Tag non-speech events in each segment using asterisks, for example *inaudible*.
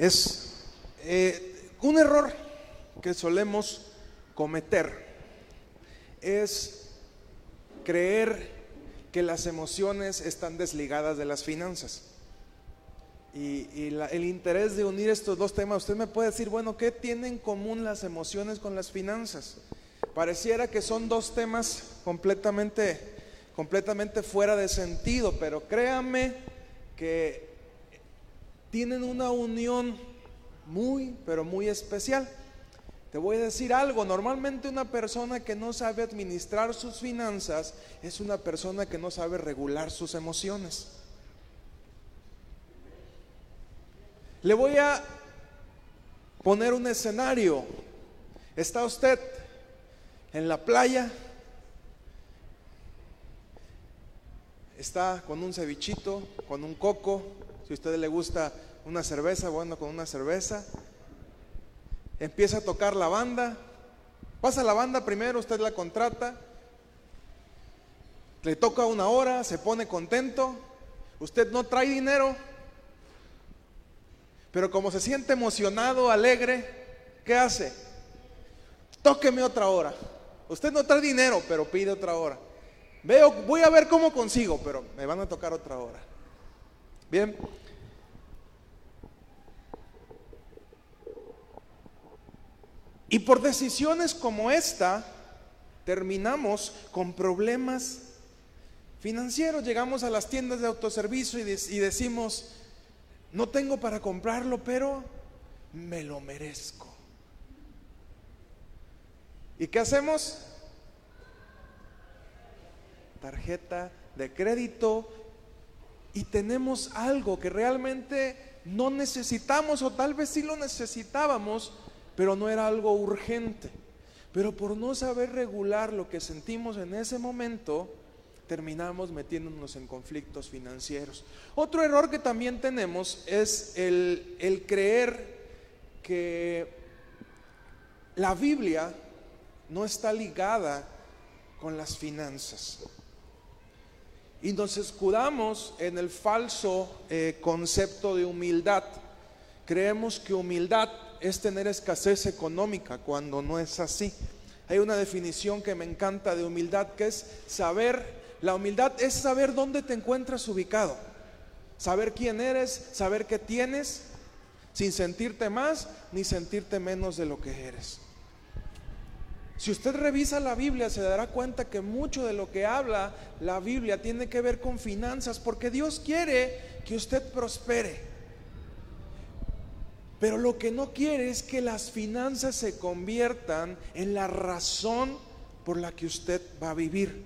Es eh, un error que solemos cometer es creer que las emociones están desligadas de las finanzas. Y, el interés de unir estos dos temas, usted me puede decir, bueno, ¿qué tienen en común las emociones con las finanzas? Pareciera que son dos temas completamente, completamente fuera de sentido, pero créame que tienen una unión muy, pero muy especial. Te voy a decir algo, normalmente una persona que no sabe administrar sus finanzas es una persona que no sabe regular sus emociones. Le voy a poner un escenario. Está usted en la playa, está con un cevichito, con un coco, si a usted le gusta una cerveza, bueno, con una cerveza. Empieza a tocar la banda, pasa la banda primero, usted la contrata, le toca una hora, se pone contento, usted no trae dinero, pero como se siente emocionado, alegre, ¿qué hace? Tóqueme otra hora. Usted no trae dinero, pero pide otra hora. Veo, voy a ver cómo consigo, pero me van a tocar otra hora. Bien. Y por decisiones como esta, terminamos con problemas financieros. Llegamos a las tiendas de autoservicio y, decimos, no tengo para comprarlo, pero me lo merezco. ¿Y qué hacemos? Tarjeta de crédito y tenemos algo que realmente no necesitamos o tal vez sí lo necesitábamos, pero no era algo urgente. Pero por no saber regular lo que sentimos en ese momento, terminamos metiéndonos en conflictos financieros. Otro error que también tenemos es el, el creer que la Biblia no está ligada con las finanzas. Y nos escudamos en el falso eh, concepto de humildad. Creemos que humildad es tener escasez económica cuando no es así. Hay una definición que me encanta de humildad que es saber la humildad es saber dónde te encuentras ubicado, saber quién eres, saber qué tienes, sin sentirte más ni sentirte menos de lo que eres. Si usted revisa la Biblia se dará cuenta que mucho de lo que habla la Biblia tiene que ver con finanzas, porque Dios quiere que usted prospere. Pero lo que no quiere es que las finanzas se conviertan en la razón por la que usted va a vivir.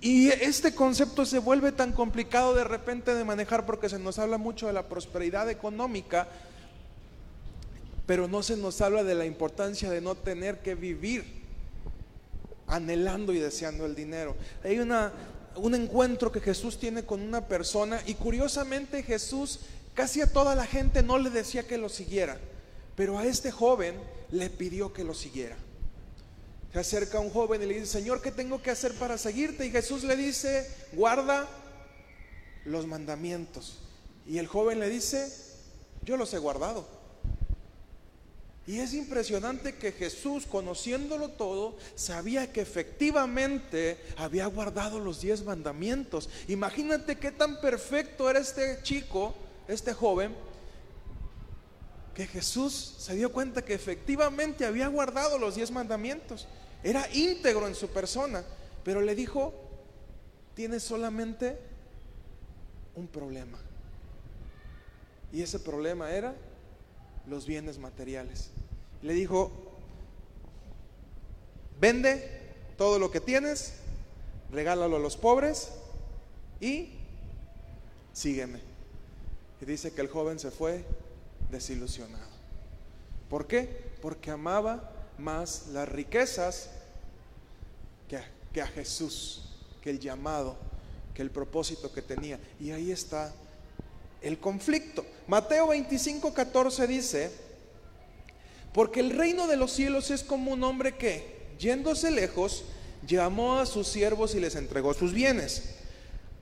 Y, este concepto se vuelve tan complicado de repente de manejar porque se nos habla mucho de la prosperidad económica, pero no se nos habla de la importancia de no tener que vivir anhelando y deseando el dinero. Hay una, un encuentro que Jesús tiene con una persona y curiosamente Jesús casi a toda la gente no le decía que lo siguiera, pero a este joven le pidió que lo siguiera. Se acerca un joven y le dice, Señor, ¿qué tengo que hacer para seguirte? Y Jesús le dice, guarda los mandamientos. Y el joven le dice, yo los he guardado. Y es impresionante que Jesús, conociéndolo todo, sabía que efectivamente había guardado los diez mandamientos. Imagínate qué tan perfecto era este chico, este joven, que Jesús se dio cuenta que efectivamente había guardado los diez mandamientos. Era íntegro en su persona, pero le dijo, tienes solamente un problema. Y ese problema era los bienes materiales. Le dijo, vende todo lo que tienes, regálalo a los pobres y sígueme. Y dice que el joven se fue desilusionado. ¿Por qué? Porque amaba más las riquezas que a, Jesús, que el llamado, que el propósito que tenía. Y ahí está el conflicto. Mateo 25, 14 dice, porque el reino de los cielos es como un hombre que, yéndose lejos, llamó a sus siervos y les entregó sus bienes.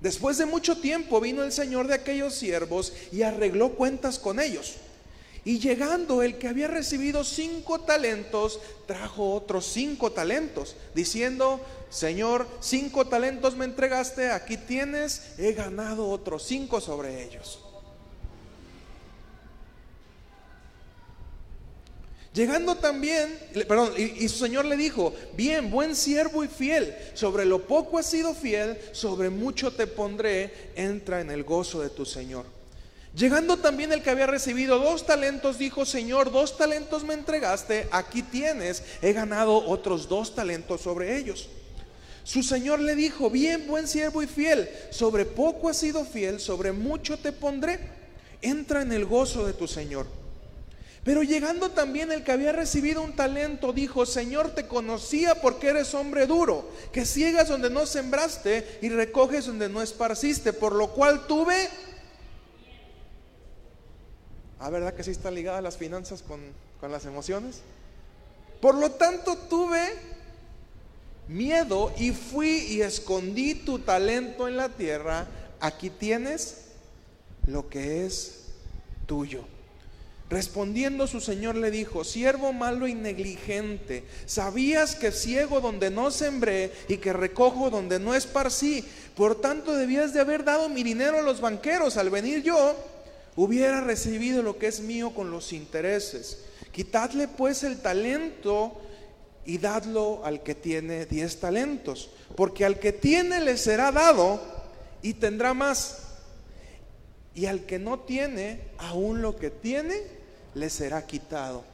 Después de mucho tiempo vino el señor de aquellos siervos y arregló cuentas con ellos. Y llegando el que había recibido cinco talentos, trajo otros cinco talentos, diciendo, Señor, cinco talentos me entregaste, aquí tienes, he ganado otros cinco sobre ellos. Llegando también, perdón, y, su señor le dijo, bien, buen siervo y fiel, sobre lo poco has sido fiel, sobre mucho te pondré, entra en el gozo de tu señor. Llegando también el que había recibido dos talentos, dijo, Señor, dos talentos me entregaste, aquí tienes, he ganado otros dos talentos sobre ellos. Su señor le dijo, bien, buen siervo y fiel, sobre poco has sido fiel, sobre mucho te pondré, entra en el gozo de tu señor. Pero llegando también el que había recibido un talento, dijo, Señor, te conocía porque eres hombre duro, que ciegas donde no sembraste y recoges donde no esparciste, por lo cual tuve... Ah, ¿verdad que sí está ligada las finanzas con, con las emociones? Por lo tanto, tuve miedo y fui y escondí tu talento en la tierra. Aquí tienes lo que es tuyo. Respondiendo su señor le dijo, siervo malo y negligente, ¿sabías que ciego donde no sembré y que recojo donde no esparcí? Por tanto debías de haber dado mi dinero a los banqueros. Al venir yo, hubiera recibido lo que es mío con los intereses. Quitadle pues el talento y dadlo al que tiene diez talentos, porque al que tiene le será dado y tendrá más. Y al que no tiene, aún lo que tiene, le será quitado.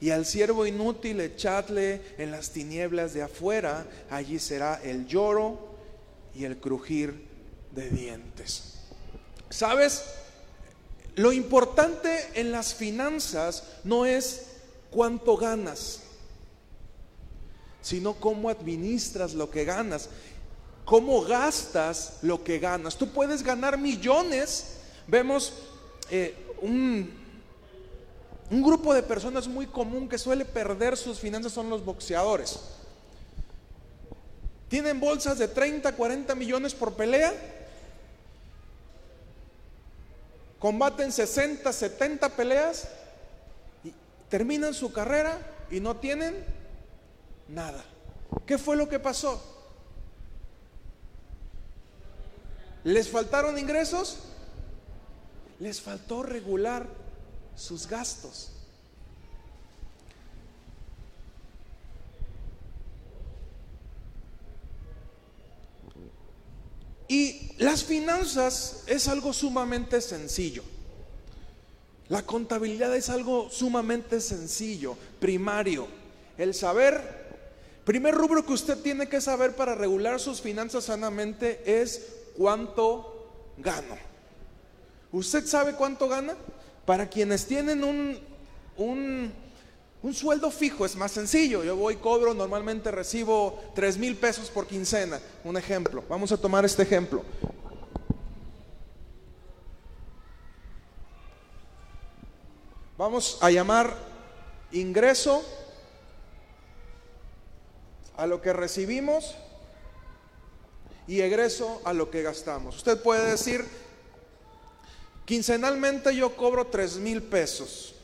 Y al siervo inútil echadle en las tinieblas de afuera, allí será el lloro y el crujir de dientes. ¿Sabes? Lo importante en las finanzas no es cuánto ganas, sino cómo administras lo que ganas, cómo gastas lo que ganas. Tú puedes ganar millones. Vemos eh, un un grupo de personas muy común que suele perder sus finanzas son los boxeadores. Tienen bolsas de 30, 40 millones por pelea. Combaten 60, 70 peleas. Y terminan su carrera y no tienen nada. ¿Qué fue lo que pasó? ¿Les faltaron ingresos? Les faltó regular sus gastos. Y las finanzas es algo sumamente sencillo. La contabilidad es algo sumamente sencillo, primario. El saber, primer rubro que usted tiene que saber para regular sus finanzas sanamente es cuánto gano. ¿Usted sabe cuánto gana? Para quienes tienen un, un, sueldo fijo es más sencillo. Yo voy, cobro, normalmente recibo 3 mil pesos por quincena. Un ejemplo. Vamos a tomar este ejemplo. Vamos a llamar ingreso a lo que recibimos y egreso a lo que gastamos. Usted puede decir, Quincenalmente yo cobro tres mil pesos.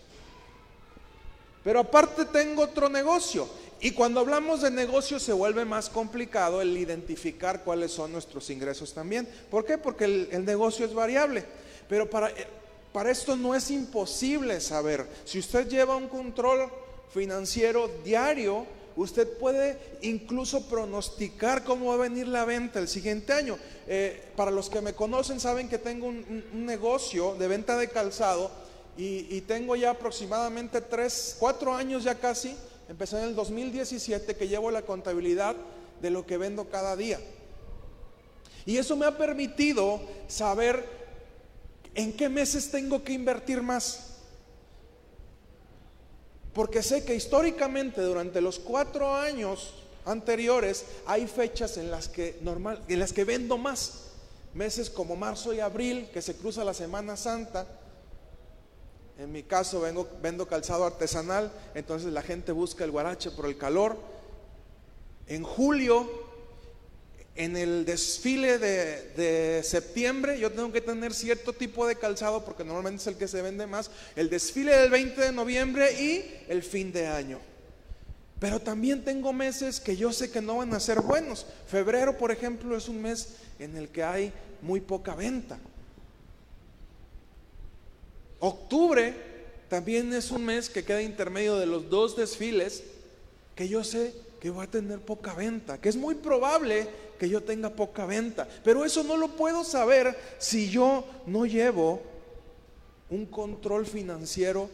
Pero aparte tengo otro negocio. Y cuando hablamos de negocio se vuelve más complicado el identificar cuáles son nuestros ingresos también. ¿Por qué? Porque el, negocio es variable. Pero para, eh, para esto no es imposible saber. Si usted lleva un control financiero diario, usted puede incluso pronosticar cómo va a venir la venta el siguiente año. Eh, para los que me conocen saben que tengo un, negocio de venta de calzado y, tengo ya aproximadamente tres, cuatro años ya casi, empecé en el 2017 que llevo la contabilidad de lo que vendo cada día. Y eso me ha permitido saber en qué meses tengo que invertir más. Porque sé que históricamente durante los cuatro años anteriores hay fechas en las que normal, en las que vendo más. Meses como marzo y abril, que se cruza la Semana Santa. En mi caso vendo calzado artesanal, entonces la gente busca el guarache por el calor. En julio en el desfile de, septiembre yo tengo que tener cierto tipo de calzado porque normalmente es el que se vende más, el desfile del 20 de noviembre y el fin de año. Pero también tengo meses que yo sé que no van a ser buenos. Febrero, por ejemplo, es un mes en el que hay muy poca venta. Octubre también es un mes que queda intermedio de los dos desfiles que yo sé que voy a tener poca venta, que es muy probable que yo tenga poca venta. Pero eso no lo puedo saber si yo no llevo un control financiero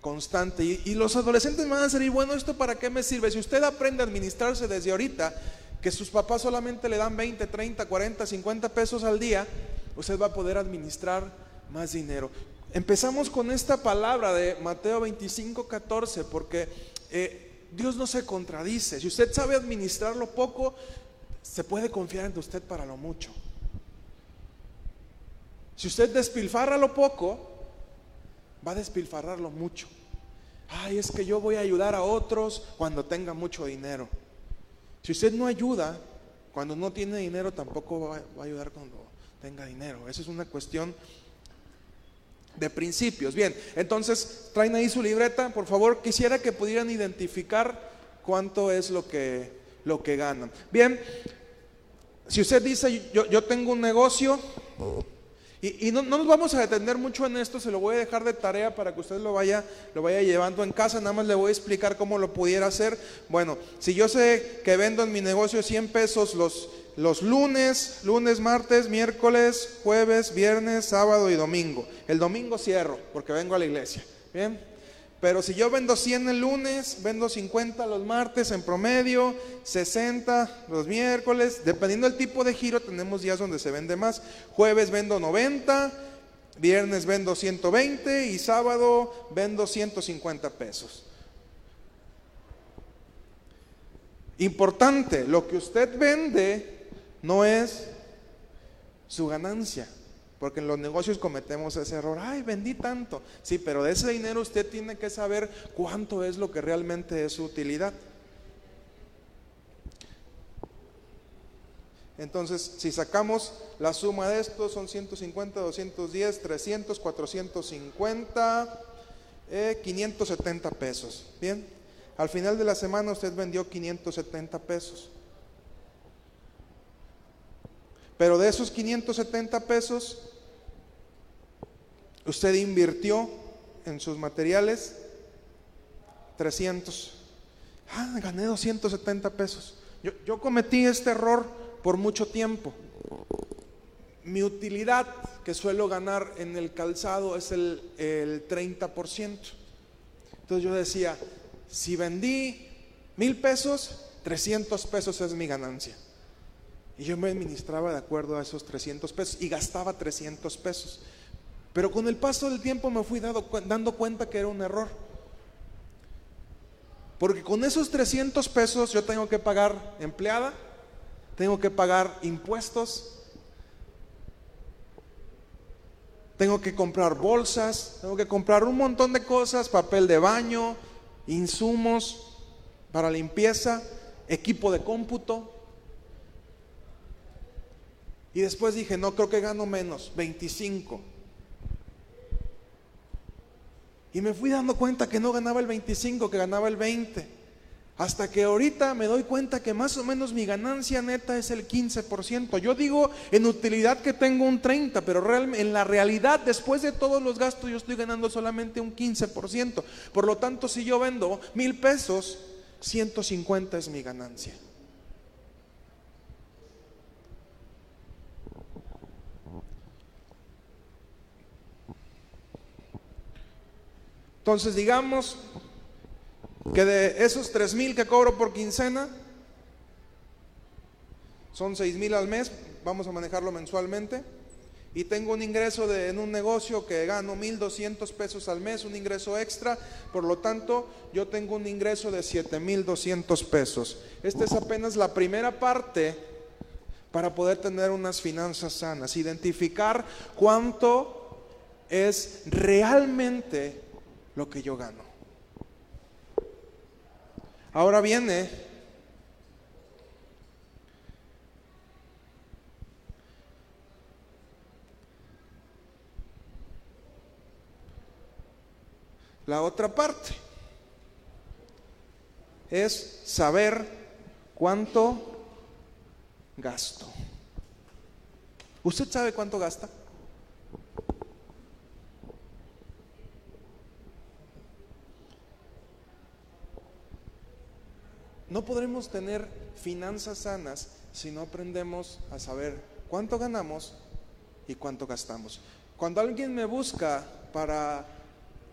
constante. Y, los adolescentes van a decir, bueno, ¿esto para qué me sirve? Si usted aprende a administrarse desde ahorita, que sus papás solamente le dan 20, 30, 40, 50 pesos al día, usted va a poder administrar más dinero. Empezamos con esta palabra de Mateo 25, 14, porque eh, Dios no se contradice. Si usted sabe administrar lo poco, se puede confiar en usted para lo mucho. Si usted despilfarra lo poco, va a despilfarrar lo mucho. Ay, es que yo voy a ayudar a otros cuando tenga mucho dinero. Si usted no ayuda, cuando no tiene dinero, tampoco va, a ayudar cuando tenga dinero. Esa es una cuestión de principios. Bien, entonces traen ahí su libreta. Por favor, quisiera que pudieran identificar cuánto es lo que lo que ganan. Bien, si usted dice, yo, yo tengo un negocio, y, no, nos vamos a detener mucho en esto, se lo voy a dejar de tarea para que usted lo vaya, lo vaya llevando en casa, nada más le voy a explicar cómo lo pudiera hacer. Bueno, si yo sé que vendo en mi negocio 100 pesos los, los lunes, lunes, martes, miércoles, jueves, viernes, sábado y domingo. El domingo cierro porque vengo a la iglesia. Bien, pero si yo vendo 100 el lunes, vendo 50 los martes en promedio, 60 los miércoles, dependiendo del tipo de giro, tenemos días donde se vende más. Jueves vendo 90, viernes vendo 120 y sábado vendo 150 pesos. Importante, lo que usted vende no es su ganancia. Porque en los negocios cometemos ese error. Ay, vendí tanto. Sí, pero de ese dinero usted tiene que saber cuánto es lo que realmente es su utilidad. Entonces, si sacamos la suma de esto, son 150, 210, 300, 450, 570 pesos. Bien, al final de la semana usted vendió 570 pesos. Pero de esos 570 pesos, Usted invirtió en sus materiales 300. Ah, gané 270 pesos. Yo, cometí este error por mucho tiempo. Mi utilidad que suelo ganar en el calzado es el, el 30%. Entonces yo decía, si vendí mil pesos, 300 pesos es mi ganancia. Y yo me administraba de acuerdo a esos 300 pesos y gastaba 300 pesos. Pero con el paso del tiempo me fui dando cuenta que era un error. Porque con esos 300 pesos yo tengo que pagar empleada, tengo que pagar impuestos, tengo que comprar bolsas, tengo que comprar un montón de cosas, papel de baño, insumos para limpieza, equipo de cómputo. Y después dije, no, creo que gano menos, 25. Y me fui dando cuenta que no ganaba el 25, que ganaba el 20. Hasta que ahorita me doy cuenta que más o menos mi ganancia neta es el 15%. Yo digo en utilidad que tengo un 30%, pero en la realidad, después de todos los gastos, yo estoy ganando solamente un 15%. Por lo tanto, si yo vendo mil pesos, 150 es mi ganancia. Entonces digamos que de esos tres mil que cobro por quincena, son seis mil al mes, vamos a manejarlo mensualmente, y tengo un ingreso en un negocio que gano 1.200 pesos al mes, un ingreso extra, por lo tanto yo tengo un ingreso de 7.200 pesos. Esta es apenas la primera parte para poder tener unas finanzas sanas, identificar cuánto es realmente lo que yo gano. Ahora viene La otra parte es saber cuánto gasto. ¿Usted sabe cuánto gasta? No podremos tener finanzas sanas si no aprendemos a saber cuánto ganamos y cuánto gastamos. Cuando alguien me busca para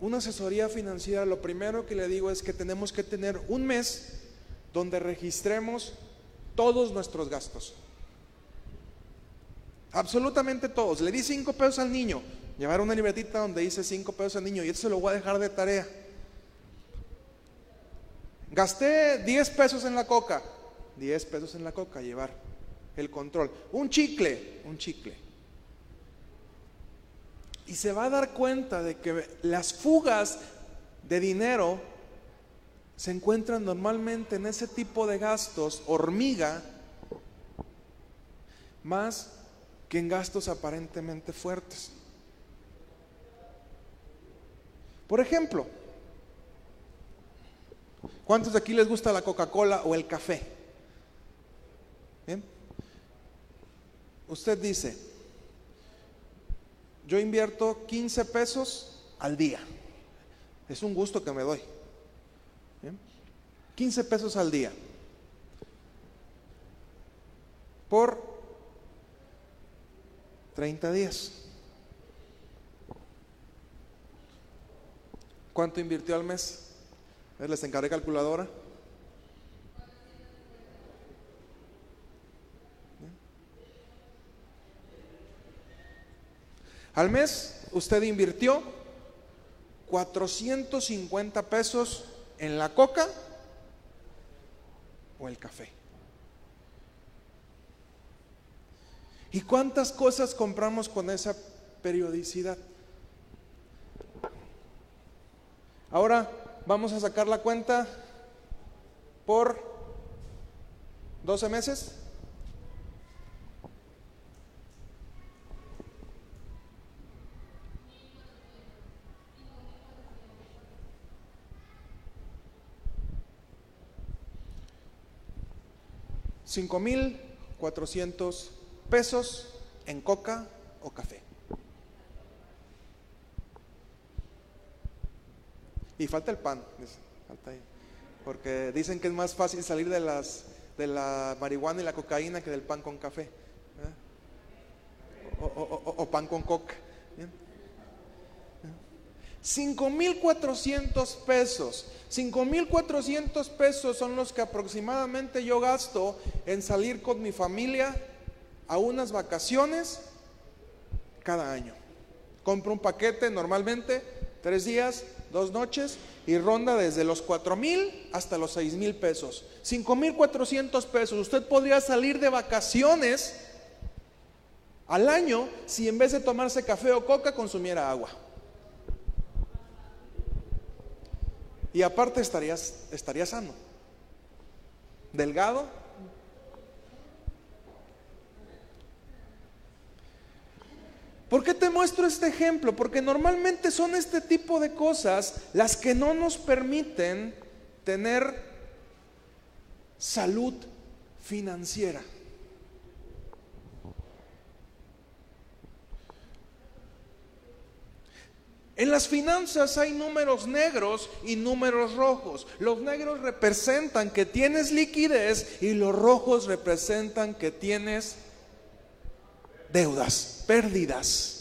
una asesoría financiera, lo primero que le digo es que tenemos que tener un mes donde registremos todos nuestros gastos. Absolutamente todos. Le di cinco pesos al niño. Llevar una libretita donde dice cinco pesos al niño y eso se lo voy a dejar de tarea. Gasté 10 pesos en la coca. 10 pesos en la coca, llevar el control. Un chicle, un chicle y se va a dar cuenta de que las fugas de dinero se encuentran normalmente en ese tipo de gastos hormiga más que en gastos aparentemente fuertes. Por ejemplo, ¿cuántos de aquí les gusta la Coca-Cola o el café? Usted dice, yo invierto 15 pesos al día. Es un gusto que me doy. 15 pesos al día. Por 30 días. ¿Cuánto invirtió al mes? ¿Les encargué calculadora? Al mes usted invirtió 450 pesos en la coca o el café. ¿Y cuántas cosas compramos con esa periodicidad? Ahora vamos a sacar la cuenta por 12 meses. 5.400 pesos en coca o café. Y falta el pan, porque dicen que es más fácil salir de, las, de la marihuana y la cocaína que del pan con café. O, pan con coca. 5.400 pesos. 5.400 pesos son los que aproximadamente yo gasto en salir con mi familia a unas vacaciones cada año. Compro un paquete normalmente, tres días, dos noches, y ronda desde los 4.000 hasta los 6.000 pesos. 5.400 pesos. Usted podría salir de vacaciones al año si en vez de tomarse café o coca consumiera agua. Y aparte estarías, estaría sano. Delgado. ¿Por qué te muestro este ejemplo? Porque normalmente son este tipo de cosas las que no nos permiten tener salud financiera. En las finanzas hay números negros y números rojos. Los negros representan que tienes liquidez y los rojos representan que tienes deudas, pérdidas.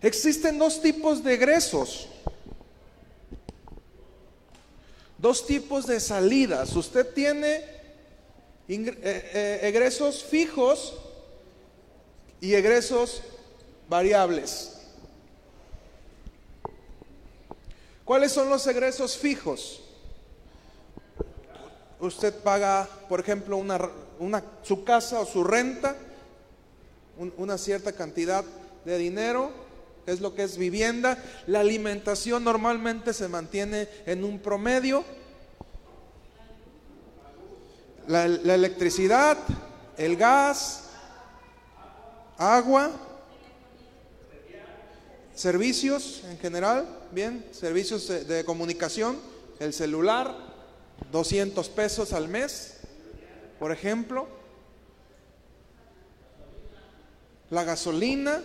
Existen dos tipos de egresos, dos tipos de salidas. Usted tiene eh, eh, egresos fijos y egresos variables. ¿Cuáles son los egresos fijos? Usted paga, por ejemplo, una, una- su casa o su renta, un- una cierta cantidad de dinero, es lo que es vivienda. La alimentación normalmente se mantiene en un promedio. La, electricidad, el gas, agua, servicios en general, bien, servicios de comunicación, el celular, 200 pesos al mes, por ejemplo, la gasolina,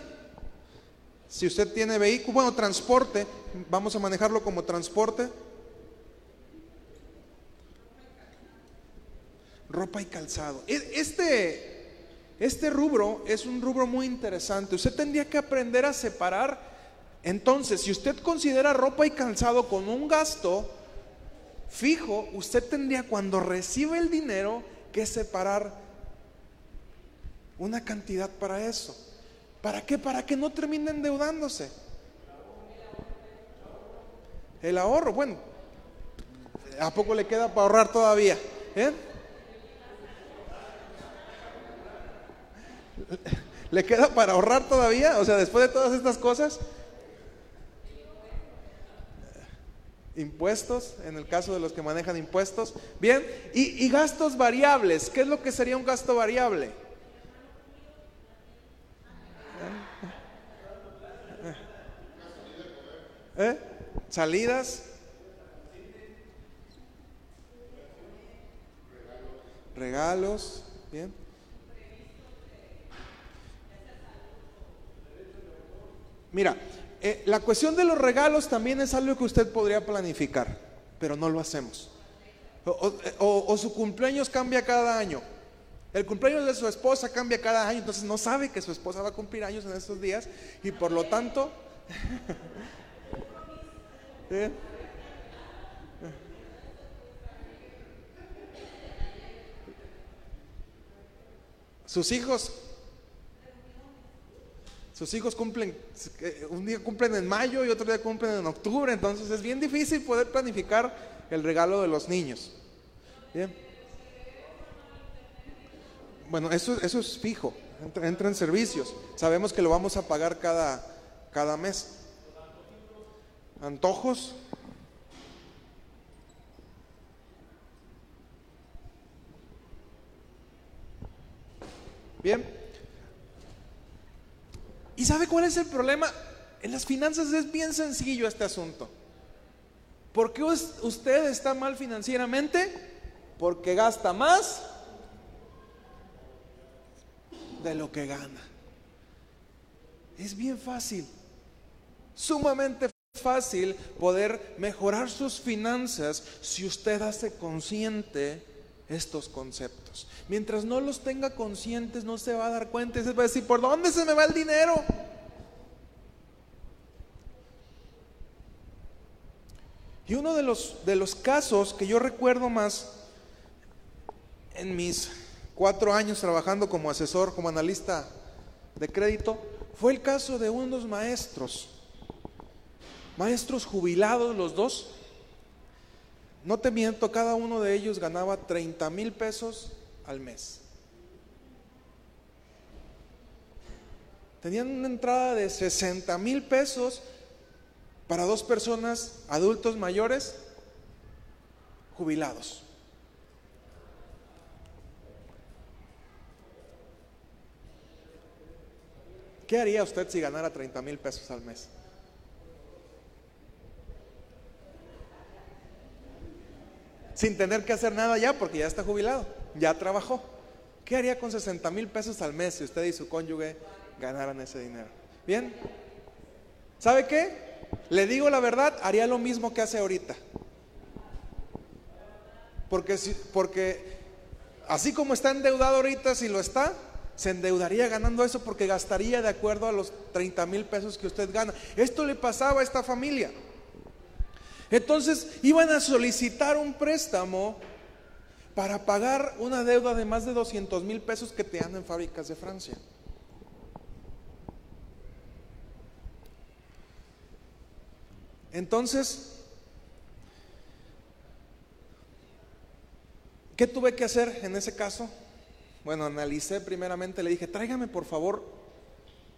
si usted tiene vehículo, bueno, transporte, vamos a manejarlo como transporte, ropa y calzado. E- Este, este rubro es un rubro muy interesante. Usted tendría que aprender a separar. Entonces, si usted considera ropa y calzado como un gasto fijo, usted tendría cuando recibe el dinero que separar una cantidad para eso. ¿Para qué? Para que no termine endeudándose. El ahorro, bueno, ¿a poco le queda para ahorrar todavía? ¿Eh? ¿Le queda para ahorrar todavía? O sea, después de todas estas cosas. Impuestos, en el caso de los que manejan impuestos. Bien, y, gastos variables. ¿Qué es lo que sería un gasto variable? ¿Eh? Salidas. Regalos. Bien. Mira, eh, la cuestión de los regalos también es algo que usted podría planificar, pero no lo hacemos. O, su cumpleaños cambia cada año. El cumpleaños de su esposa cambia cada año, entonces no sabe que su esposa va a cumplir años en estos días y por lo tanto... *laughs* ¿Eh? Sus hijos sus hijos cumplen, un día cumplen en mayo y otro día cumplen en octubre, entonces es bien difícil poder planificar el regalo de los niños. Bien. Bueno, eso, eso es fijo, entra, entra en servicios. Sabemos que lo vamos a pagar cada, cada mes. Antojos. Bien. ¿Y sabe cuál es el problema? En las finanzas es bien sencillo este asunto. ¿Por qué us- usted está mal financieramente? Porque gasta más de lo que gana. Es bien fácil, sumamente fácil poder mejorar sus finanzas si usted hace consciente estos conceptos. Mientras no los tenga conscientes, no se va a dar cuenta y se va a decir, ¿por dónde se me va el dinero? Y uno de los, de los casos que yo recuerdo más en mis cuatro años trabajando como asesor, como analista de crédito, fue el caso de unos maestros, maestros jubilados los dos. No te miento, cada uno de ellos ganaba 30 mil pesos al mes. Tenían una entrada de 60 mil pesos para dos personas, adultos mayores, jubilados. ¿Qué haría usted si ganara 30 mil pesos al mes? Sin tener que hacer nada ya porque ya está jubilado, ya trabajó. ¿Qué haría con 60 mil pesos al mes si usted y su cónyuge ganaran ese dinero? Bien, ¿sabe qué? Le digo la verdad, haría lo mismo que hace ahorita. Porque, si, porque así como está endeudado ahorita, si lo está, se endeudaría ganando eso porque gastaría de acuerdo a los 30 mil pesos que usted gana. Esto le pasaba a esta familia. Entonces iban a solicitar un préstamo para pagar una deuda de más de 200 mil pesos que te dan en fábricas de Francia. Entonces, ¿qué tuve que hacer en ese caso? Bueno, analicé primeramente, le dije, tráigame por favor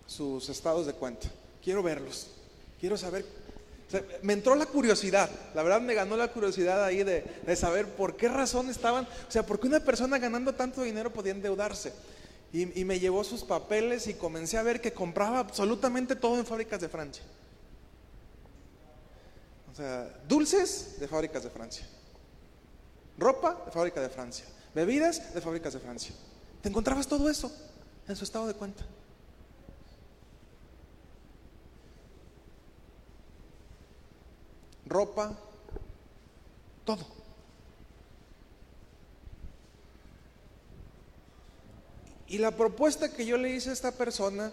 sus estados de cuenta. Quiero verlos. Quiero saber. Me entró la curiosidad, la verdad me ganó la curiosidad ahí de, saber por qué razón estaban, o sea, por qué una persona ganando tanto dinero podía endeudarse. Y, y me llevó sus papeles y comencé a ver que compraba absolutamente todo en fábricas de Francia. O sea, dulces de fábricas de Francia. Ropa de fábrica de Francia. Bebidas de fábricas de Francia. Te encontrabas todo eso en su estado de cuenta. Ropa, todo. Y la propuesta que yo le hice a esta persona,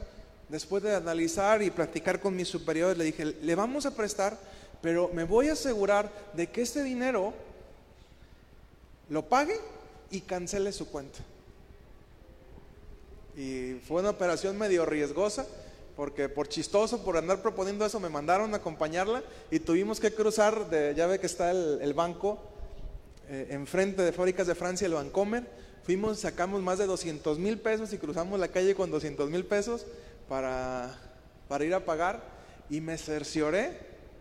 después de analizar y practicar con mis superiores, le dije, le vamos a prestar, pero me voy a asegurar de que este dinero lo pague y cancele su cuenta. Y fue una operación medio riesgosa, porque por chistoso, por andar proponiendo eso, me mandaron a acompañarla y tuvimos que cruzar, de, ya ve que está el, banco eh, enfrente de Fábricas de Francia, el Bancomer. Fuimos, sacamos más de 200 mil pesos y cruzamos la calle con 200 mil pesos para, para ir a pagar y me cercioré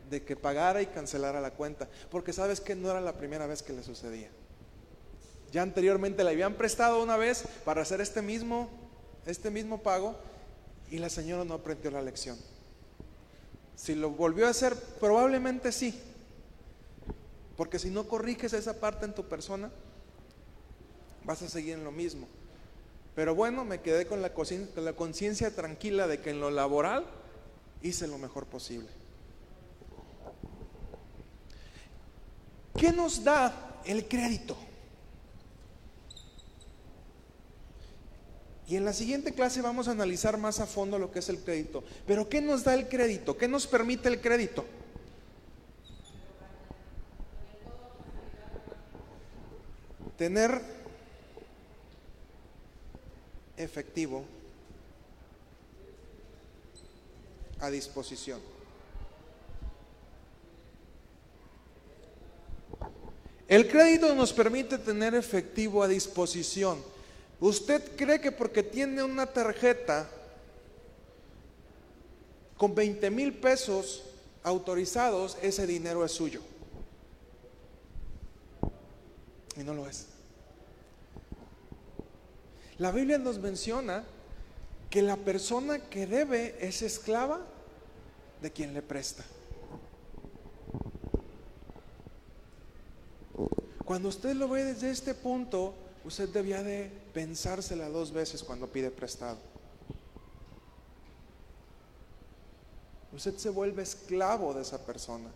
de que pagara y cancelara la cuenta, porque sabes que no era la primera vez que le sucedía. Ya anteriormente le habían prestado una vez para hacer este mismo este mismo pago y la señora no aprendió la lección. Si lo volvió a hacer, probablemente sí. Porque si no corriges esa parte en tu persona, vas a seguir en lo mismo. Pero bueno, me quedé con la conciencia tranquila de que en lo laboral hice lo mejor posible. ¿Qué nos da el crédito? Y en la siguiente clase vamos a analizar más a fondo lo que es el crédito. Pero ¿qué nos da el crédito? ¿Qué nos permite el crédito? Tener efectivo a disposición. El crédito nos permite tener efectivo a disposición. ¿Usted cree que porque tiene una tarjeta con 20 mil pesos autorizados, ese dinero es suyo? Y no lo es. La Biblia nos menciona que la persona que debe es esclava de quien le presta. Cuando usted lo ve desde este punto, usted debía de pensársela dos veces cuando pide prestado. Usted se vuelve esclavo de esa persona.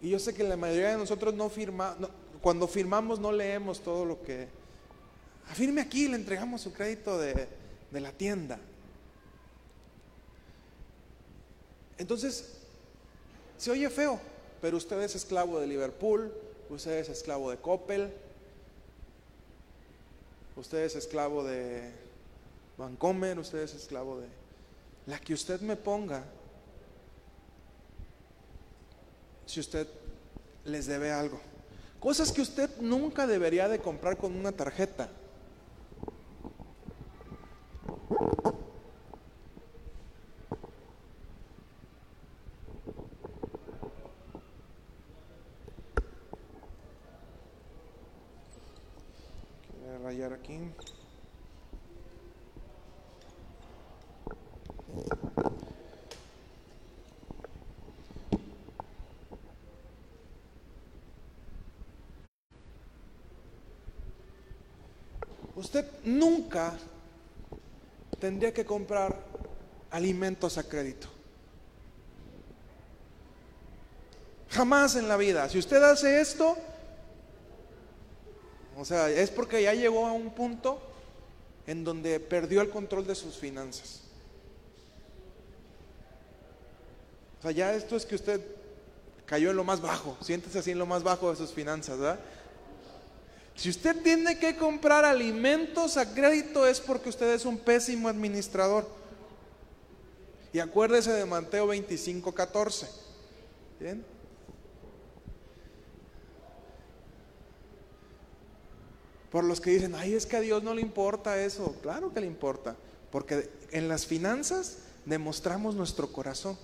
Y yo sé que la mayoría de nosotros no firma, cuando firmamos no leemos todo lo que... Afirme aquí, le entregamos su crédito de, de la tienda. Entonces, se oye feo, pero usted es esclavo de Liverpool, usted es esclavo de Coppel, usted es esclavo de Vancomer, usted es esclavo de la que usted me ponga. Si usted les debe algo. Cosas que usted nunca debería de comprar con una tarjeta. aquí. Usted nunca tendría que comprar alimentos a crédito. Jamás en la vida. Si usted hace esto, o sea, es porque ya llegó a un punto en donde perdió el control de sus finanzas. O sea, ya esto es que usted cayó en lo más bajo, siéntese así en lo más bajo de sus finanzas, ¿verdad? Si usted tiene que comprar alimentos a crédito es porque usted es un pésimo administrador. Y acuérdese de Mateo 25, 14. ¿Bien? Por los que dicen, ay, es que a Dios no le importa eso. Claro que le importa, porque en las finanzas demostramos nuestro corazón.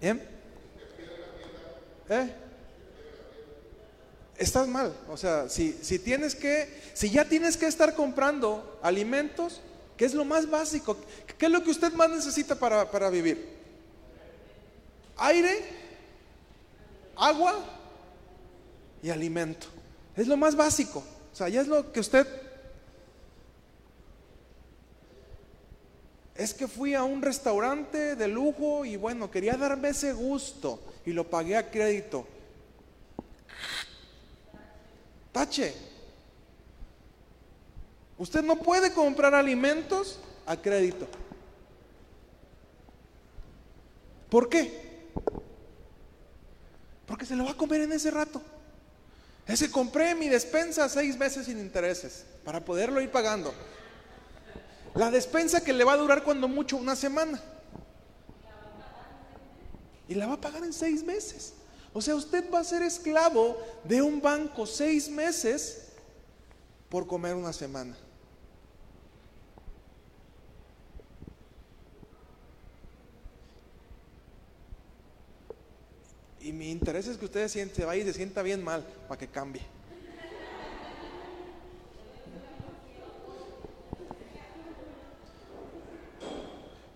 ¿Bien? ¿Eh? Estás mal. O sea, si, si tienes que, si ya tienes que estar comprando alimentos, ¿qué es lo más básico? ¿Qué es lo que usted más necesita para, para vivir? Aire, agua y alimento. Es lo más básico. O sea, ya es lo que usted... Es que fui a un restaurante de lujo y bueno, quería darme ese gusto y lo pagué a crédito. Tache. Usted no puede comprar alimentos a crédito. ¿Por qué? Porque se lo va a comer en ese rato. Ese compré mi despensa seis meses sin intereses para poderlo ir pagando. La despensa que le va a durar cuando mucho una semana. Y la va a pagar en seis meses. O sea, usted va a ser esclavo de un banco seis meses por comer una semana. Y mi interés es que usted se vaya y se sienta bien mal para que cambie.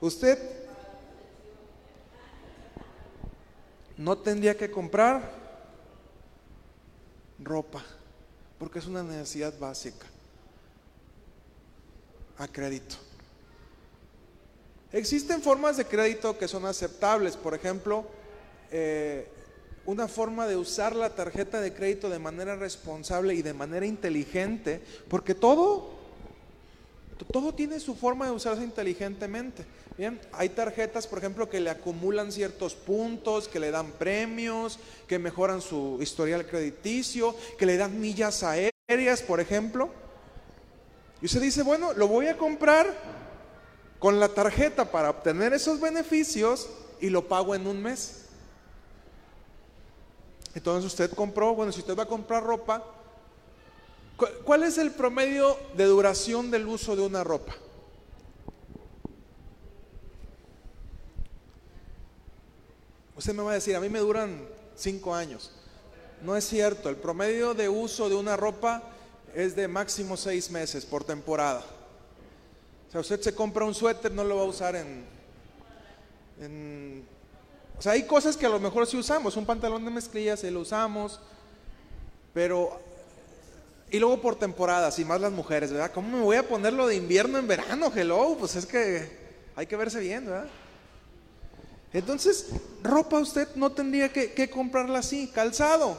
Usted no tendría que comprar ropa, porque es una necesidad básica, a crédito. Existen formas de crédito que son aceptables, por ejemplo, eh, una forma de usar la tarjeta de crédito de manera responsable y de manera inteligente, porque todo, todo tiene su forma de usarse inteligentemente. Bien, hay tarjetas, por ejemplo, que le acumulan ciertos puntos, que le dan premios, que mejoran su historial crediticio, que le dan millas aéreas, por ejemplo. Y usted dice, bueno, lo voy a comprar con la tarjeta para obtener esos beneficios y lo pago en un mes. Entonces usted compró, bueno, si usted va a comprar ropa, ¿cuál es el promedio de duración del uso de una ropa? Usted me va a decir, a mí me duran cinco años. No es cierto, el promedio de uso de una ropa es de máximo seis meses por temporada. O sea, usted se compra un suéter, no lo va a usar en, o sea, hay cosas que a lo mejor sí usamos, un pantalón de mezclilla sí lo usamos, pero... Y luego por temporadas, y más las mujeres, ¿verdad? ¿Cómo me voy a ponerlo de invierno en verano? Hello, pues es que hay que verse bien, ¿verdad? Entonces, ropa usted no tendría que, que comprarla así, calzado.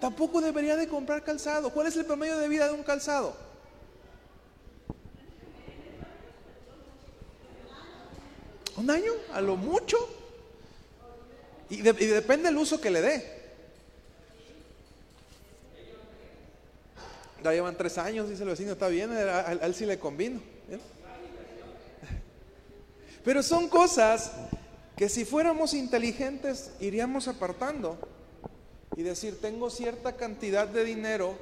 Tampoco debería de comprar calzado. ¿Cuál es el promedio de vida de un calzado? Un año, a lo mucho. Y, depende del uso que le dé. Ya llevan tres años, dice el vecino, está bien, a, él sí le convino. *laughs* Pero son cosas que si fuéramos inteligentes iríamos apartando y decir, tengo cierta cantidad de dinero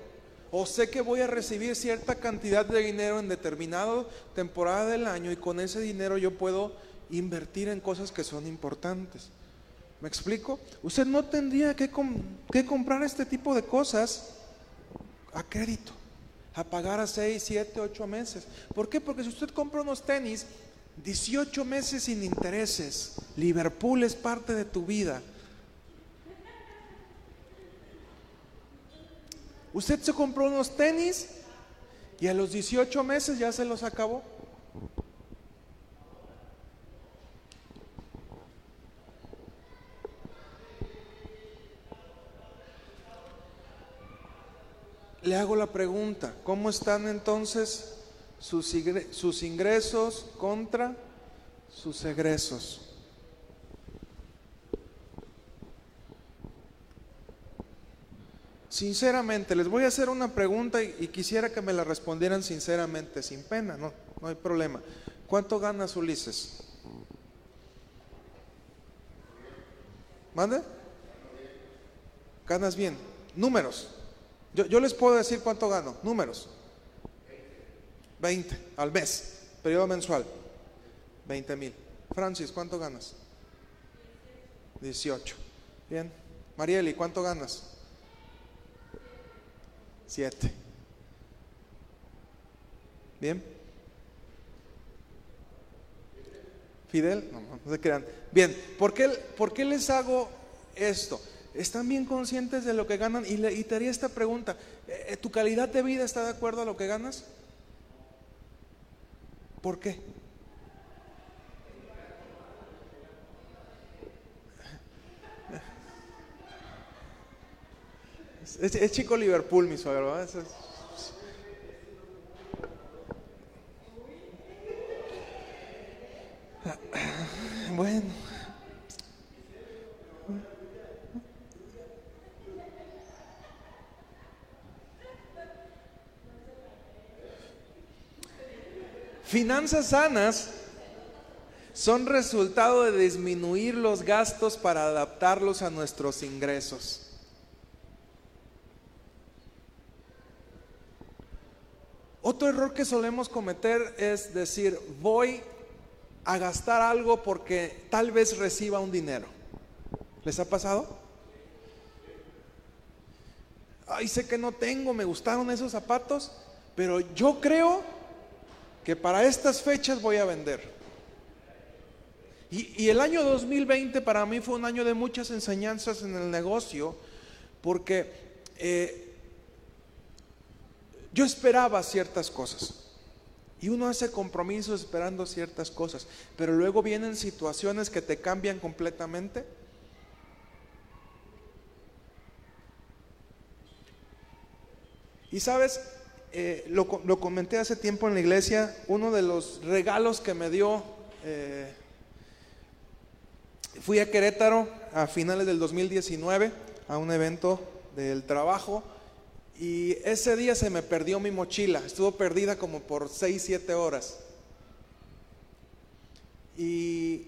o sé que voy a recibir cierta cantidad de dinero en determinada temporada del año y con ese dinero yo puedo invertir en cosas que son importantes. ¿Me explico? Usted no tendría que, que comprar este tipo de cosas a crédito, a pagar a 6, 7, 8 meses. ¿Por qué? Porque si usted compra unos tenis, 18 meses sin intereses, Liverpool es parte de tu vida. Usted se compró unos tenis y a los 18 meses ya se los acabó. le hago la pregunta, ¿cómo están entonces sus, ingresos contra sus egresos? Sinceramente, les voy a hacer una pregunta y, quisiera que me la respondieran sinceramente, sin pena, no, no hay problema. ¿Cuánto ganas Ulises? ¿Manda? ¿Ganas bien? Números. Yo, yo les puedo decir cuánto gano. Números. 20 al mes, periodo mensual. 20 mil. Francis, ¿cuánto ganas? 18. Bien. Marieli, ¿cuánto ganas? 7. Bien. Fidel, no, no se crean. Bien, ¿por qué, ¿por qué les hago esto? ¿Están bien conscientes de lo que ganan? Y, le, y te haría esta pregunta, ¿eh, ¿tu calidad de vida está de acuerdo a lo que ganas? ¿Por qué? Es, es chico Liverpool, mi suegro. Es- es- Bueno. Finanzas sanas son resultado de disminuir los gastos para adaptarlos a nuestros ingresos. Otro error que solemos cometer es decir, voy a gastar algo porque tal vez reciba un dinero. ¿Les ha pasado? Ay, sé que no tengo, me gustaron esos zapatos, pero yo creo que para estas fechas voy a vender. Y, el año 2020 para mí fue un año de muchas enseñanzas en el negocio, porque eh, yo esperaba ciertas cosas. Y uno hace compromisos esperando ciertas cosas, pero luego vienen situaciones que te cambian completamente. Y sabes, eh, lo, lo comenté hace tiempo en la iglesia, uno de los regalos que me dio, eh, fui a Querétaro a finales del 2019 a un evento del trabajo y ese día se me perdió mi mochila, estuvo perdida como por 6, 7 horas. Y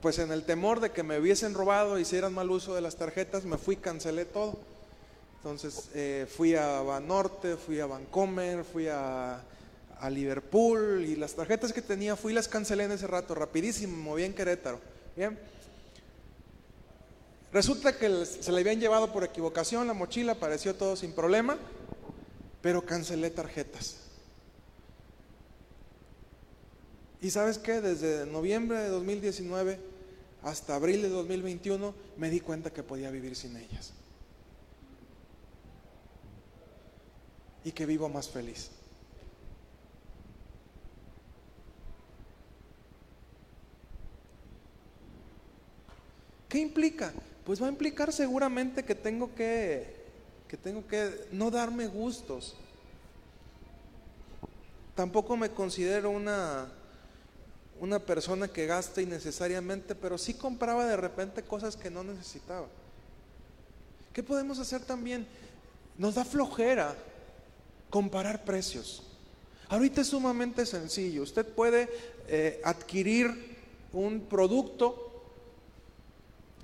pues en el temor de que me hubiesen robado, hicieran mal uso de las tarjetas, me fui, cancelé todo. Entonces eh, fui a Banorte, fui a Vancomer, fui a, Liverpool y las tarjetas que tenía fui y las cancelé en ese rato, rapidísimo, me moví en Querétaro. Bien. Resulta que se le habían llevado por equivocación la mochila, apareció todo sin problema, pero cancelé tarjetas. Y sabes qué, desde noviembre de 2019 hasta abril de 2021 me di cuenta que podía vivir sin ellas. Y que vivo más feliz. ¿Qué implica? Pues va a implicar seguramente que tengo que, que tengo que no darme gustos. Tampoco me considero una, una persona que gasta innecesariamente, pero sí compraba de repente cosas que no necesitaba. ¿Qué podemos hacer también? Nos da flojera comparar precios. Ahorita es sumamente sencillo. Usted puede eh, adquirir un producto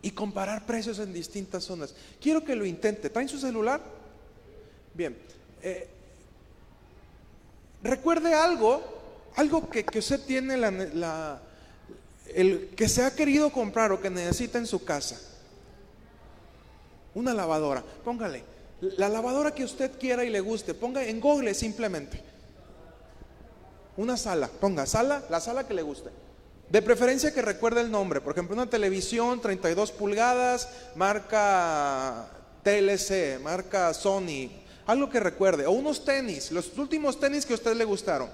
y comparar precios en distintas zonas. Quiero que lo intente. ¿Traen su celular? Bien. Eh, recuerde algo, algo que, que usted tiene el que se ha querido comprar o que necesita en su casa. Una lavadora. Póngale. La lavadora que usted quiera y le guste. Ponga en Google simplemente. Una sala. Ponga sala, la sala que le guste. De preferencia que recuerde el nombre. Por ejemplo, una televisión 32 pulgadas, marca TLC, marca Sony. Algo que recuerde. O unos tenis, los últimos tenis que a usted le gustaron.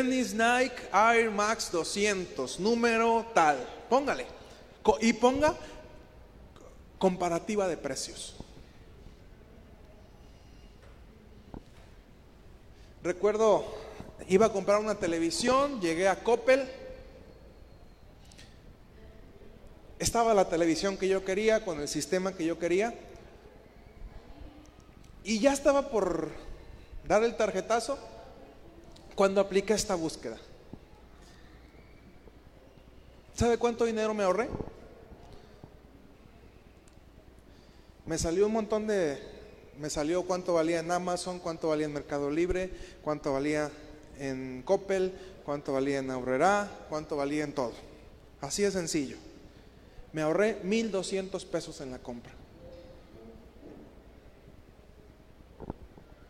Tenis Nike Air Max 200, número tal. Póngale. Y ponga comparativa de precios. Recuerdo, iba a comprar una televisión, llegué a Coppel. Estaba la televisión que yo quería, con el sistema que yo quería. Y ya estaba por dar el tarjetazo cuando apliqué esta búsqueda. ¿Sabe cuánto dinero me ahorré? Me salió un montón de, me salió cuánto valía en Amazon, cuánto valía en Mercado Libre, cuánto valía en Coppel, cuánto valía en Aurrera, cuánto valía en todo. Así de sencillo. Me ahorré 1.200 pesos en la compra.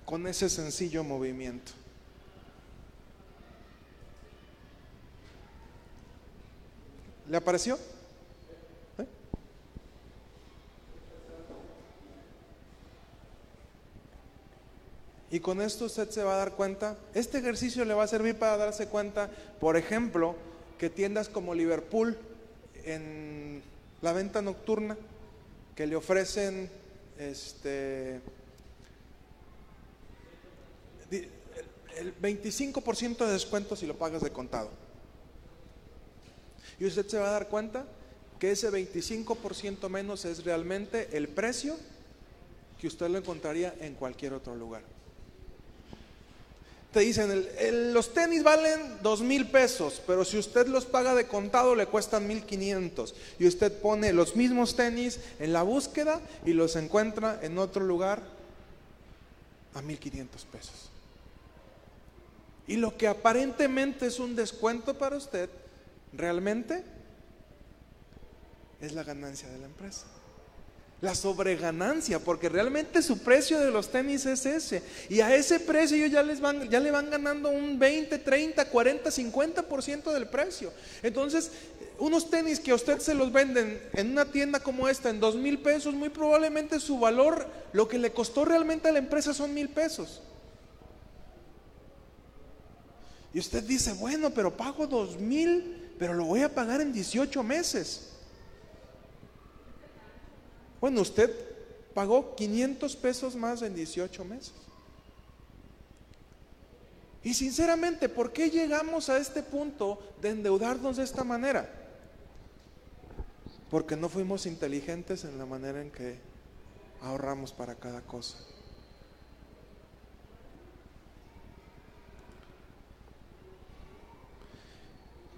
Con ese sencillo movimiento. ¿Le apareció? ¿Eh? Y con esto usted se va a dar cuenta, este ejercicio le va a servir para darse cuenta, por ejemplo, que tiendas como Liverpool en la venta nocturna, que le ofrecen este el 25% de descuento si lo pagas de contado. Y usted se va a dar cuenta que ese 25% menos es realmente el precio que usted lo encontraría en cualquier otro lugar. Te dicen, los tenis valen dos mil pesos, pero si usted los paga de contado le cuestan mil quinientos. Y usted pone los mismos tenis en la búsqueda y los encuentra en otro lugar a mil quinientos pesos. Y lo que aparentemente es un descuento para usted, realmente es la ganancia de la empresa. La sobreganancia, porque realmente su precio de los tenis es ese. Y a ese precio ellos ya, les van, ya le van ganando un 20, 30, 40, 50% del precio. Entonces, unos tenis que a usted se los venden en una tienda como esta en dos mil pesos, muy probablemente su valor, lo que le costó realmente a la empresa son mil pesos. Y usted dice, bueno, pero pago dos mil, pero lo voy a pagar en 18 meses. Bueno, usted pagó 500 pesos más en 18 meses. Y sinceramente, ¿por qué llegamos a este punto de endeudarnos de esta manera? Porque no fuimos inteligentes en la manera en que ahorramos para cada cosa.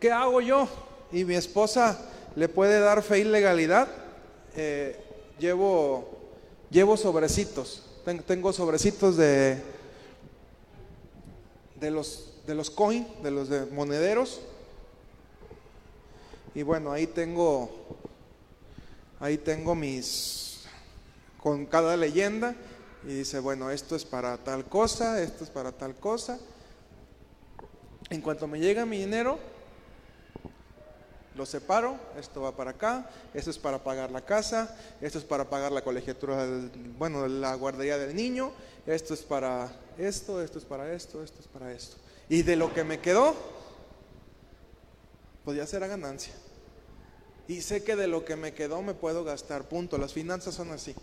¿Qué hago yo? Y mi esposa le puede dar fe y legalidad. Eh, llevo, llevo sobrecitos. Tengo sobrecitos de, de los, de los coin, de los de monederos. Y bueno, ahí tengo, ahí tengo mis, con cada leyenda. Y dice, bueno, esto es para tal cosa, esto es para tal cosa. En cuanto me llega mi dinero, lo separo, esto va para acá, esto es para pagar la casa, esto es para pagar la colegiatura, bueno, la guardería del niño, esto es para esto, esto es para esto, esto es para esto. Y de lo que me quedó, podía ser a ganancia. Y sé que de lo que me quedó me puedo gastar, punto. Las finanzas son así.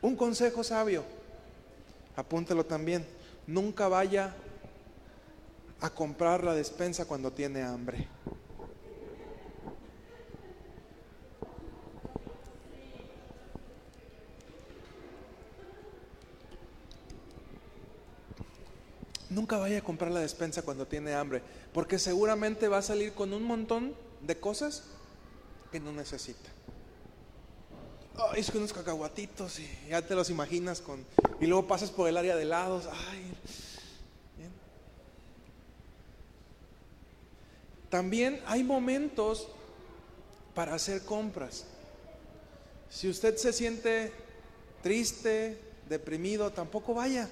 Un consejo sabio, apúntalo también nunca vaya a comprar la despensa cuando tiene hambre. Nunca vaya a comprar la despensa cuando tiene hambre, porque seguramente va a salir con un montón de cosas que no necesita. Ay, es que unos cacahuatitos y ya te los imaginas con. Y luego pasas por el área de helados. Ay, También hay momentos para hacer compras. Si usted se siente triste, deprimido, tampoco vaya.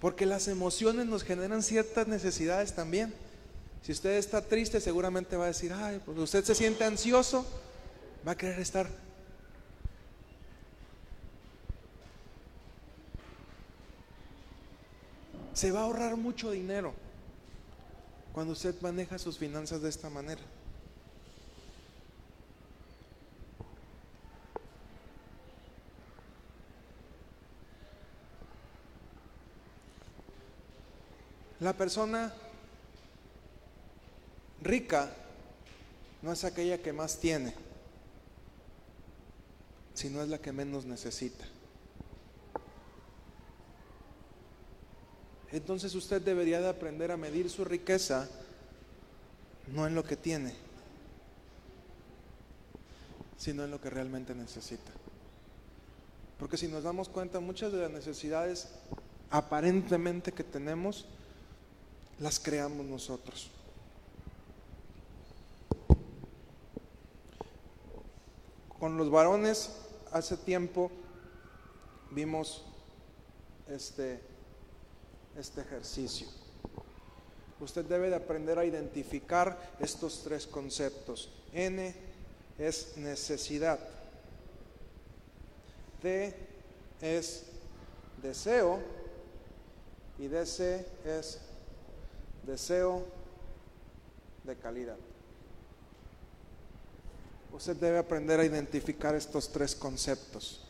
Porque las emociones nos generan ciertas necesidades también. Si usted está triste, seguramente va a decir, ay, pues usted se siente ansioso, va a querer estar. Se va a ahorrar mucho dinero cuando usted maneja sus finanzas de esta manera. La persona rica no es aquella que más tiene sino es la que menos necesita. Entonces usted debería de aprender a medir su riqueza no en lo que tiene, sino en lo que realmente necesita. Porque si nos damos cuenta, muchas de las necesidades aparentemente que tenemos, las creamos nosotros. Con los varones hace tiempo vimos este, este ejercicio. Usted debe de aprender a identificar estos tres conceptos. N es necesidad. D es deseo. Y DC es deseo de calidad. Usted debe aprender a identificar estos tres conceptos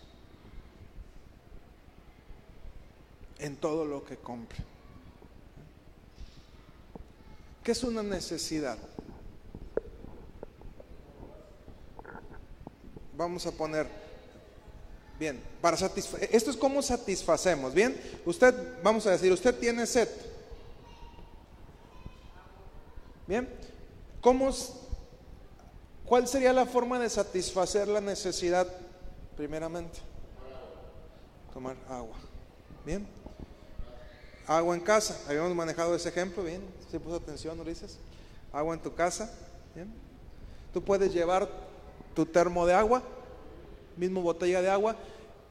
en todo lo que compre. ¿Qué es una necesidad? Vamos a poner, bien, para satisfacer, esto es cómo satisfacemos, bien, usted, vamos a decir, usted tiene sed. Bien, ¿cómo, ¿cuál sería la forma de satisfacer la necesidad primeramente? Tomar agua. Bien, agua en casa, habíamos manejado ese ejemplo, bien, si puso atención, Ulises. Agua en tu casa, bien. Tú puedes llevar tu termo de agua, mismo botella de agua.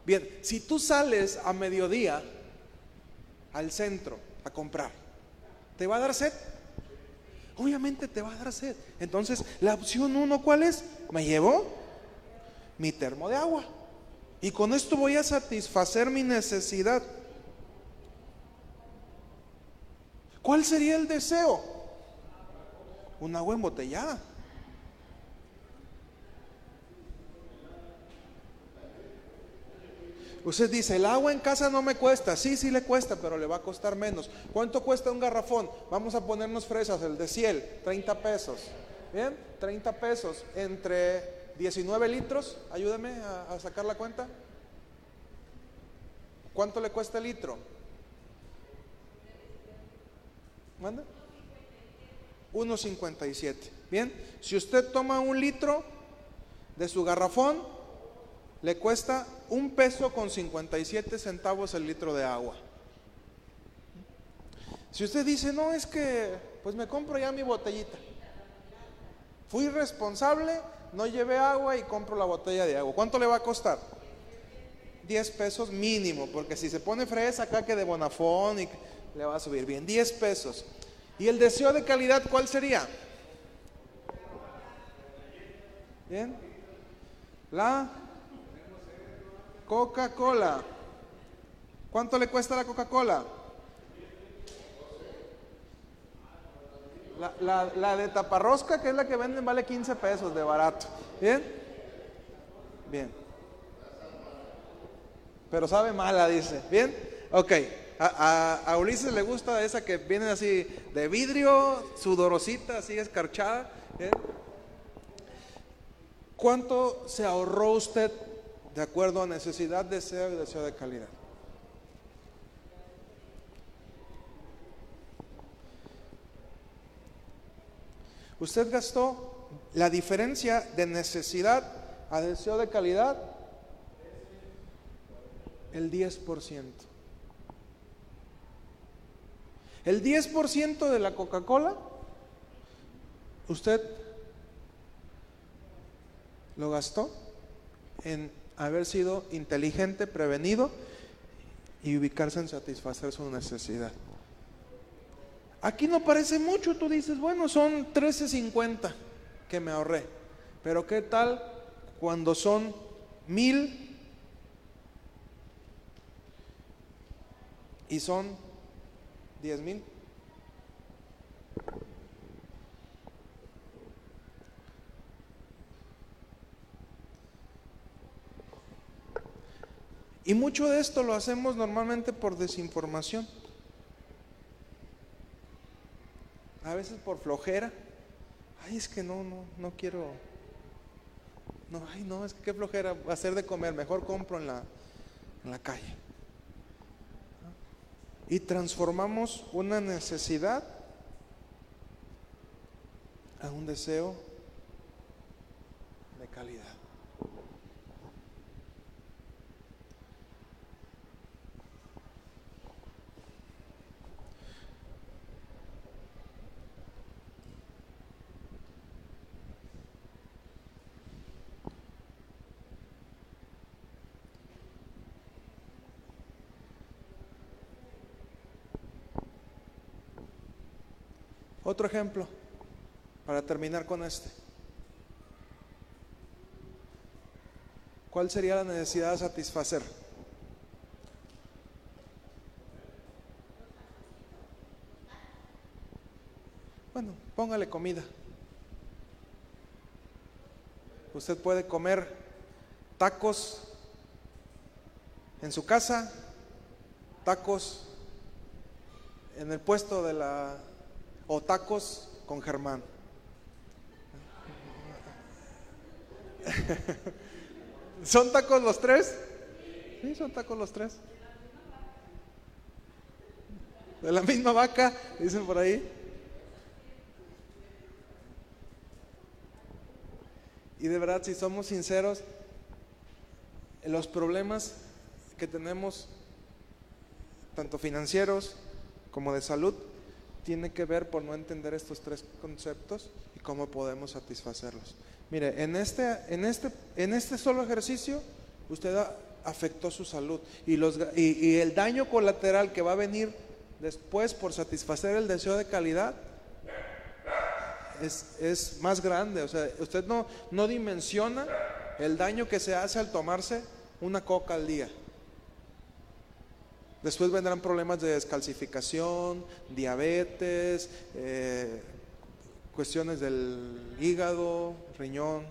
Bien, si tú sales a mediodía al centro a comprar, ¿te va a dar sed? Obviamente te va a dar sed. Entonces, la opción uno, ¿cuál es? Me llevo mi termo de agua. Y con esto voy a satisfacer mi necesidad. ¿Cuál sería el deseo? Un agua embotellada. Usted dice, el agua en casa no me cuesta. Sí, sí le cuesta, pero le va a costar menos. ¿Cuánto cuesta un garrafón? Vamos a ponernos fresas, el de ciel, 30 pesos. Bien, 30 pesos entre 19 litros. Ayúdame a, a sacar la cuenta. ¿Cuánto le cuesta el litro? ¿Manda? 1.57. Bien, si usted toma un litro de su garrafón, le cuesta un peso con 57 centavos el litro de agua. Si usted dice, no, es que pues me compro ya mi botellita. Fui responsable, no llevé agua y compro la botella de agua. ¿Cuánto le va a costar? 10 pesos mínimo, porque si se pone fresa acá que de Bonafón y le va a subir bien, 10 pesos. ¿Y el deseo de calidad cuál sería? Bien. La Coca-Cola. ¿Cuánto le cuesta la Coca-Cola? La, la, de taparrosca, que es la que venden, vale 15 pesos de barato. ¿Bien? Bien. Pero sabe mala, dice. ¿Bien? Ok. A, Ulises le gusta esa que viene así de vidrio, sudorosita, así escarchada. ¿Cuánto se ahorró usted de acuerdo a necesidad, deseo y deseo de calidad? Usted gastó la diferencia de necesidad a deseo de calidad el 10%. El 10% de la Coca-Cola, usted lo gastó en haber sido inteligente, prevenido y ubicarse en satisfacer su necesidad. Aquí no parece mucho, tú dices, bueno, son 13.50 que me ahorré, pero ¿qué tal cuando son mil y son ¿Diez mil? Y mucho de esto lo hacemos normalmente por desinformación. A veces por flojera. Ay, es que no, no, no quiero. No, ay, no, es que qué flojera hacer de comer. Mejor compro en la, en la calle. Y transformamos una necesidad a un deseo de calidad. Otro ejemplo, para terminar con este. ¿Cuál sería la necesidad de satisfacer? Bueno, póngale comida. Usted puede comer tacos en su casa, tacos en el puesto de la o tacos con Germán. *laughs* ¿Son tacos los tres? Sí, son tacos los tres. De la misma vaca, dicen por ahí. Y de verdad, si somos sinceros, los problemas que tenemos, tanto financieros como de salud, tiene que ver por no entender estos tres conceptos y cómo podemos satisfacerlos. Mire, en este, en este, en este solo ejercicio, usted afectó su salud y, el daño colateral que va a venir después por satisfacer el deseo de calidad es, es, más grande. O sea, usted no, no dimensiona el daño que se hace al tomarse una coca al día. Después vendrán problemas de descalcificación, diabetes, eh, cuestiones del hígado, riñón.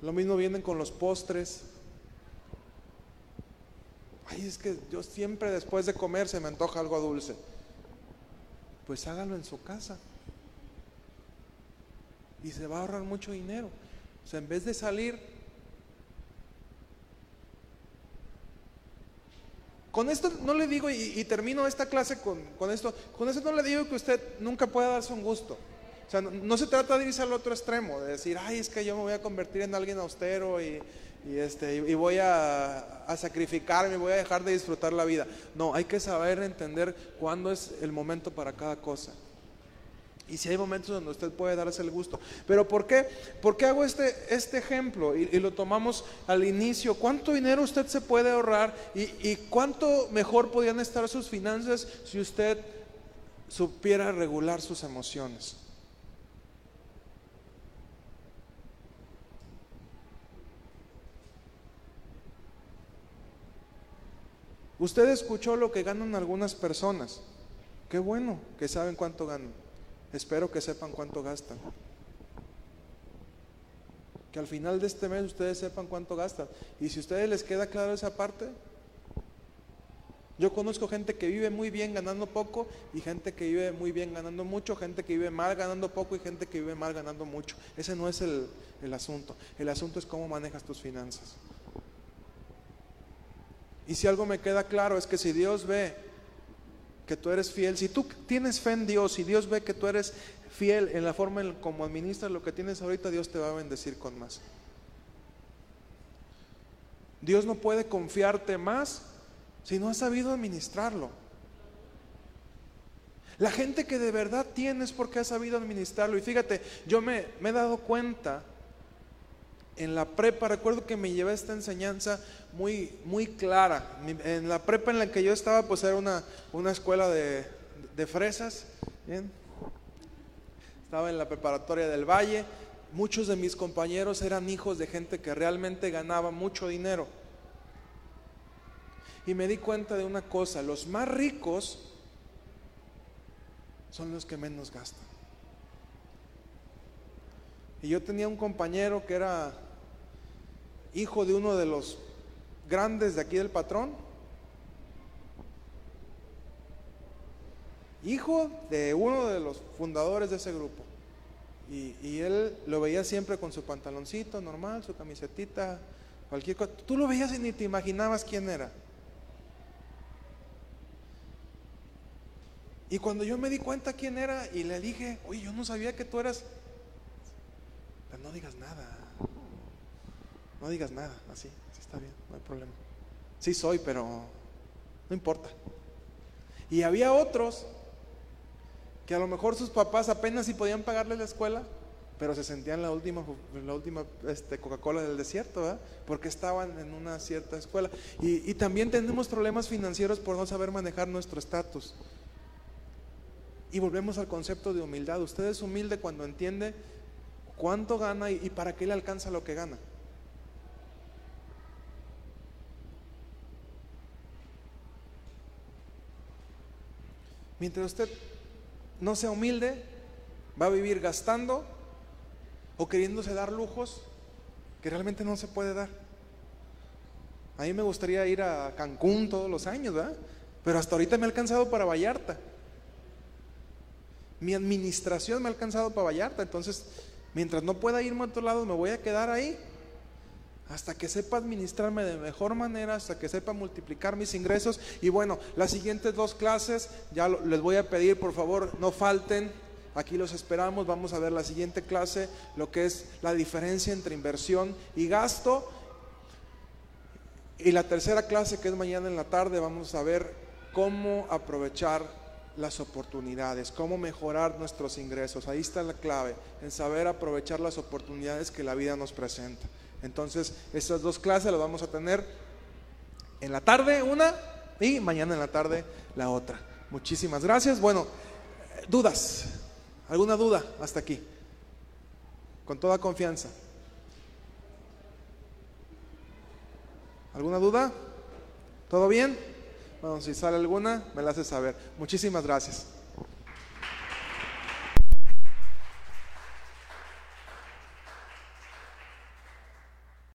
Lo mismo vienen con los postres. Ay, es que yo siempre después de comer se me antoja algo dulce. Pues hágalo en su casa. Y se va a ahorrar mucho dinero. O sea, en vez de salir Con esto no le digo, y, termino esta clase con, esto, con esto no le digo que usted nunca pueda darse un gusto. O sea, no, se trata de irse al otro extremo, de decir, ay, es que yo me voy a convertir en alguien austero y, este, y voy a, a, sacrificarme, voy a dejar de disfrutar la vida. No, hay que saber entender cuándo es el momento para cada cosa. Y si hay momentos donde usted puede darse el gusto. Pero ¿por qué? ¿Por qué hago este, este ejemplo? Y, lo tomamos al inicio. ¿Cuánto dinero usted se puede ahorrar? Y, y cuánto mejor podrían estar sus finanzas si usted supiera regular sus emociones? Usted escuchó lo que ganan algunas personas. Qué bueno que saben cuánto ganan. Espero que sepan cuánto gastan. Que al final de este mes ustedes sepan cuánto gastan. Y si a ustedes les queda claro esa parte, yo conozco gente que vive muy bien ganando poco y gente que vive muy bien ganando mucho, gente que vive mal ganando poco y gente que vive mal ganando mucho. Ese no es el, el asunto. El asunto es cómo manejas tus finanzas. Y si algo me queda claro es que si Dios ve que tú eres fiel, si tú tienes fe en Dios y Dios ve que tú eres fiel en la forma en como administras lo que tienes ahorita, Dios te va a bendecir con más. Dios no puede confiarte más si no has sabido administrarlo. La gente que de verdad tienes porque ha sabido administrarlo. Y fíjate, yo me he dado cuenta en la prepa, recuerdo que me llevé esta enseñanza muy, muy clara. En la prepa en la que yo estaba, pues era una, una escuela de, fresas. Estaba en la preparatoria del Valle. Muchos de mis compañeros eran hijos de gente que realmente ganaba mucho dinero. Y me di cuenta de una cosa, los más ricos son los que menos gastan. Y yo tenía un compañero que era hijo de uno de los grandes de aquí del patrón. hijo de uno de los fundadores de ese grupo. Y, y, él lo veía siempre con su pantaloncito normal, su camisetita, cualquier cosa. Tú lo veías y ni te imaginabas quién era. Y cuando yo me di cuenta quién era y le dije, oye, yo no sabía que tú eras, no digas nada, no digas nada, así, así está bien, no hay problema. Sí soy, pero no importa. Y había otros que a lo mejor sus papás apenas si podían pagarle la escuela, pero se sentían la última, la última este, Coca-Cola del desierto, ¿verdad? porque estaban en una cierta escuela. Y, y también tenemos problemas financieros por no saber manejar nuestro estatus. Y volvemos al concepto de humildad. Usted es humilde cuando entiende cuánto gana y, para qué le alcanza lo que gana. Mientras usted no sea humilde, va a vivir gastando o queriéndose dar lujos que realmente no se puede dar. A mí me gustaría ir a Cancún todos los años, ¿verdad? Pero hasta ahorita me ha alcanzado para Vallarta. Mi administración me ha alcanzado para Vallarta, entonces mientras no pueda irme a otro lado me voy a quedar ahí hasta que sepa administrarme de mejor manera, hasta que sepa multiplicar mis ingresos. Y bueno, las siguientes dos clases, ya les voy a pedir, por favor, no falten. Aquí los esperamos. Vamos a ver la siguiente clase, lo que es la diferencia entre inversión y gasto. Y la tercera clase, que es mañana en la tarde, vamos a ver cómo aprovechar las oportunidades, cómo mejorar nuestros ingresos. Ahí está la clave, en saber aprovechar las oportunidades que la vida nos presenta. Entonces, estas dos clases las vamos a tener en la tarde una y mañana en la tarde la otra. Muchísimas gracias. Bueno, dudas. ¿Alguna duda hasta aquí? Con toda confianza. ¿Alguna duda? ¿Todo bien? Bueno, si sale alguna, me la hace saber. Muchísimas gracias.